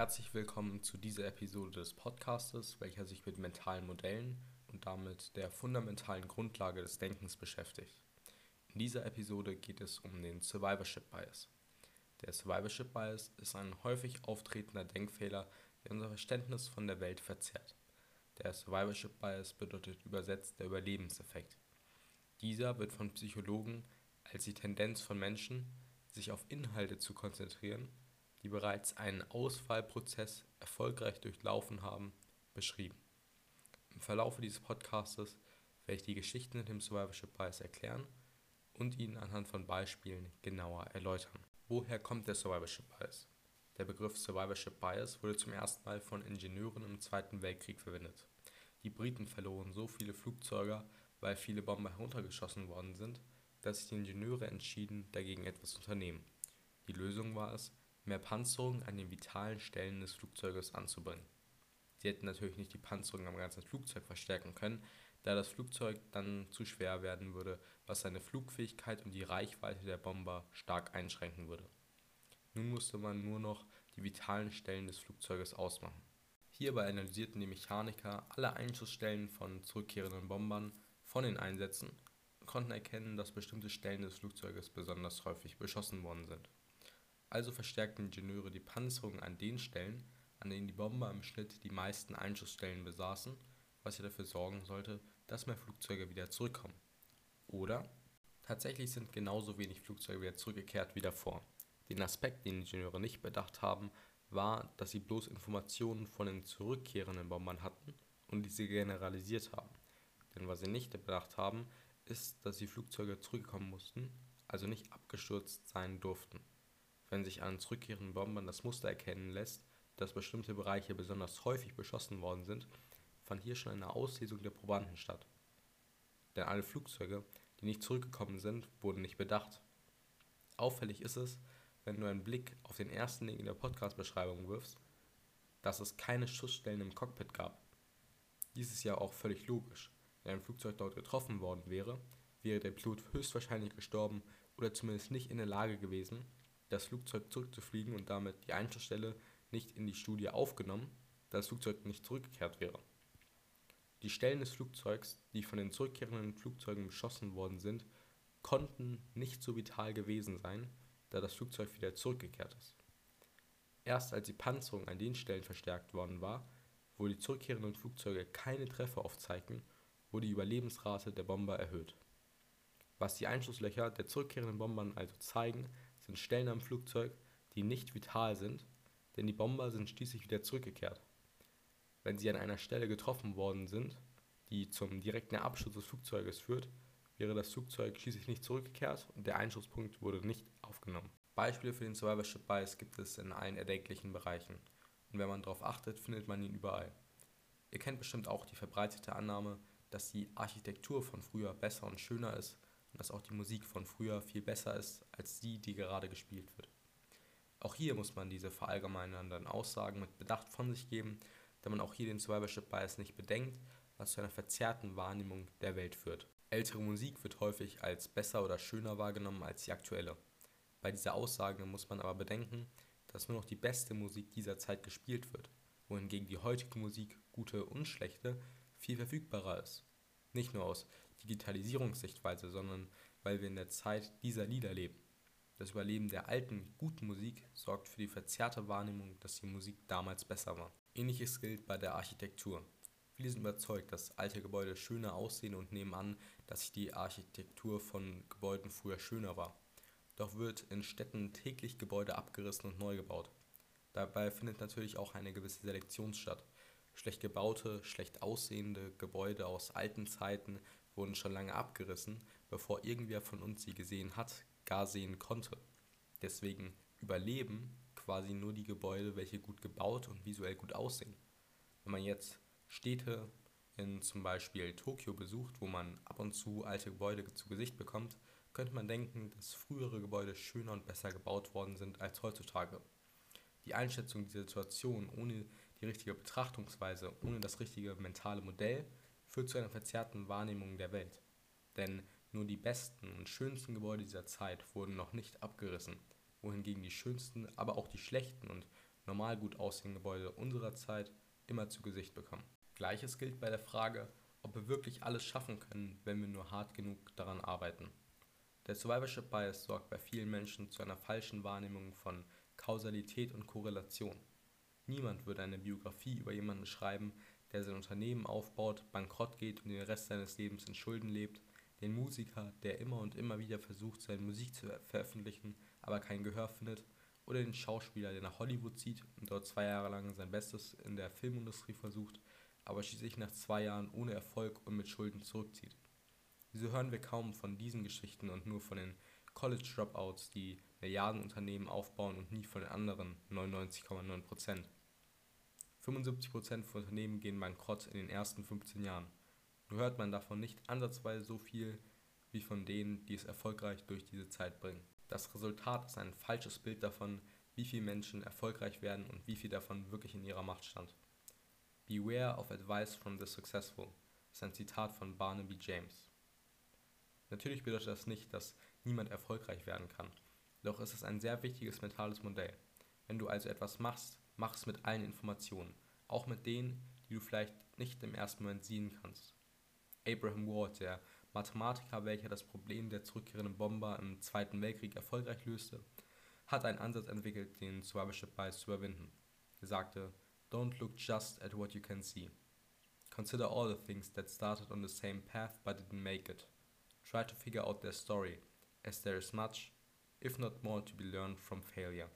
Herzlich willkommen zu dieser Episode des Podcastes, welcher sich mit mentalen Modellen und damit der fundamentalen Grundlage des Denkens beschäftigt. In dieser Episode geht es um den Survivorship Bias. Der Survivorship Bias ist ein häufig auftretender Denkfehler, der unser Verständnis von der Welt verzerrt. Der Survivorship Bias bedeutet übersetzt der Überlebenseffekt. Dieser wird von Psychologen als die Tendenz von Menschen, sich auf Inhalte zu konzentrieren, die bereits einen Auswahlprozess erfolgreich durchlaufen haben, beschrieben. Im Verlauf dieses Podcastes werde ich die Geschichten hinter dem Survivorship Bias erklären und ihn anhand von Beispielen genauer erläutern. Woher kommt der Survivorship Bias? Der Begriff Survivorship Bias wurde zum ersten Mal von Ingenieuren im Zweiten Weltkrieg verwendet. Die Briten verloren so viele Flugzeuge, weil viele Bomber heruntergeschossen worden sind, dass sich die Ingenieure entschieden, dagegen etwas zu unternehmen. Die Lösung war es, mehr Panzerung an den vitalen Stellen des Flugzeuges anzubringen. Sie hätten natürlich nicht die Panzerung am ganzen Flugzeug verstärken können, da das Flugzeug dann zu schwer werden würde, was seine Flugfähigkeit und die Reichweite der Bomber stark einschränken würde. Nun musste man nur noch die vitalen Stellen des Flugzeuges ausmachen. Hierbei analysierten die Mechaniker alle Einschussstellen von zurückkehrenden Bombern von den Einsätzen und konnten erkennen, dass bestimmte Stellen des Flugzeuges besonders häufig beschossen worden sind. Also verstärkten Ingenieure die Panzerung an den Stellen, an denen die Bomber im Schnitt die meisten Einschussstellen besaßen, was ja dafür sorgen sollte, dass mehr Flugzeuge wieder zurückkommen. Oder tatsächlich sind genauso wenig Flugzeuge wieder zurückgekehrt wie davor. Den Aspekt, den Ingenieure nicht bedacht haben, war, dass sie bloß Informationen von den zurückkehrenden Bombern hatten und diese generalisiert haben. Denn was sie nicht bedacht haben, ist, dass die Flugzeuge zurückkommen mussten, also nicht abgestürzt sein durften. Wenn sich an zurückkehrenden Bombern das Muster erkennen lässt, dass bestimmte Bereiche besonders häufig beschossen worden sind, fand hier schon eine Auslesung der Probanden statt. Denn alle Flugzeuge, die nicht zurückgekommen sind, wurden nicht bedacht. Auffällig ist es, wenn du einen Blick auf den ersten Link in der Podcast-Beschreibung wirfst, dass es keine Schussstellen im Cockpit gab. Dies ist ja auch völlig logisch. Wenn ein Flugzeug dort getroffen worden wäre, wäre der Pilot höchstwahrscheinlich gestorben oder zumindest nicht in der Lage gewesen, das Flugzeug zurückzufliegen und damit die Einschussstelle nicht in die Studie aufgenommen, da das Flugzeug nicht zurückgekehrt wäre. Die Stellen des Flugzeugs, die von den zurückkehrenden Flugzeugen beschossen worden sind, konnten nicht so vital gewesen sein, da das Flugzeug wieder zurückgekehrt ist. Erst als die Panzerung an den Stellen verstärkt worden war, wo die zurückkehrenden Flugzeuge keine Treffer aufzeigten, wurde die Überlebensrate der Bomber erhöht. Was die Einschusslöcher der zurückkehrenden Bombern also zeigen, sind Stellen am Flugzeug, die nicht vital sind, denn die Bomber sind schließlich wieder zurückgekehrt. Wenn sie an einer Stelle getroffen worden sind, die zum direkten Abschuss des Flugzeuges führt, wäre das Flugzeug schließlich nicht zurückgekehrt und der Einschusspunkt wurde nicht aufgenommen. Beispiele für den Survivorship Bias gibt es in allen erdenklichen Bereichen und wenn man darauf achtet, findet man ihn überall. Ihr kennt bestimmt auch die verbreitete Annahme, dass die Architektur von früher besser und schöner ist dass auch die Musik von früher viel besser ist als die, die gerade gespielt wird. Auch hier muss man diese verallgemeinernden Aussagen mit Bedacht von sich geben, da man auch hier den Survivorship Bias nicht bedenkt, was zu einer verzerrten Wahrnehmung der Welt führt. Ältere Musik wird häufig als besser oder schöner wahrgenommen als die aktuelle. Bei dieser Aussage muss man aber bedenken, dass nur noch die beste Musik dieser Zeit gespielt wird, wohingegen die heutige Musik, gute und schlechte, viel verfügbarer ist. Nicht nur aus Digitalisierungssichtweise, sondern weil wir in der Zeit dieser Lieder leben. Das Überleben der alten, guten Musik sorgt für die verzerrte Wahrnehmung, dass die Musik damals besser war. Ähnliches gilt bei der Architektur. Viele sind überzeugt, dass alte Gebäude schöner aussehen und nehmen an, dass die Architektur von Gebäuden früher schöner war. Doch wird in Städten täglich Gebäude abgerissen und neu gebaut. Dabei findet natürlich auch eine gewisse Selektion statt. Schlecht gebaute, schlecht aussehende Gebäude aus alten Zeiten wurden schon lange abgerissen, bevor irgendwer von uns sie gesehen hat, gar sehen konnte. Deswegen überleben quasi nur die Gebäude, welche gut gebaut und visuell gut aussehen. Wenn man jetzt Städte in zum Beispiel Tokio besucht, wo man ab und zu alte Gebäude zu Gesicht bekommt, könnte man denken, dass frühere Gebäude schöner und besser gebaut worden sind als heutzutage. Die Einschätzung dieser Situation ohne die richtige Betrachtungsweise, ohne das richtige mentale Modell führt zu einer verzerrten Wahrnehmung der Welt. Denn nur die besten und schönsten Gebäude dieser Zeit wurden noch nicht abgerissen, wohingegen die schönsten, aber auch die schlechten und normal gut aussehenden Gebäude unserer Zeit immer zu Gesicht bekommen. Gleiches gilt bei der Frage, ob wir wirklich alles schaffen können, wenn wir nur hart genug daran arbeiten. Der Survivorship Bias sorgt bei vielen Menschen zu einer falschen Wahrnehmung von Kausalität und Korrelation. Niemand würde eine Biografie über jemanden schreiben, der sein Unternehmen aufbaut, bankrott geht und den Rest seines Lebens in Schulden lebt, den Musiker, der immer und immer wieder versucht, seine Musik zu veröffentlichen, aber kein Gehör findet, oder den Schauspieler, der nach Hollywood zieht und dort zwei Jahre lang sein Bestes in der Filmindustrie versucht, aber schließlich nach zwei Jahren ohne Erfolg und mit Schulden zurückzieht. Wieso hören wir kaum von diesen Geschichten und nur von den College Dropouts, die Milliardenunternehmen aufbauen und nie von den anderen 99,9 Prozent? 75% von Unternehmen gehen bankrott in den ersten 15 Jahren. Nur hört man davon nicht ansatzweise so viel wie von denen, die es erfolgreich durch diese Zeit bringen. Das Resultat ist ein falsches Bild davon, wie viele Menschen erfolgreich werden und wie viel davon wirklich in ihrer Macht stand. Beware of advice from the successful ist ein Zitat von Barnaby James. Natürlich bedeutet das nicht, dass niemand erfolgreich werden kann, doch ist es ein sehr wichtiges mentales Modell. Wenn du also etwas machst, Mach es mit allen Informationen, auch mit denen, die du vielleicht nicht im ersten Moment sehen kannst. Abraham Ward, der Mathematiker, welcher das Problem der zurückkehrenden Bomber im Zweiten Weltkrieg erfolgreich löste, hat einen Ansatz entwickelt, den Survivorship Bias zu überwinden. Er sagte, Don't look just at what you can see. Consider all the things that started on the same path but didn't make it. Try to figure out their story, as there is much, if not more, to be learned from failure.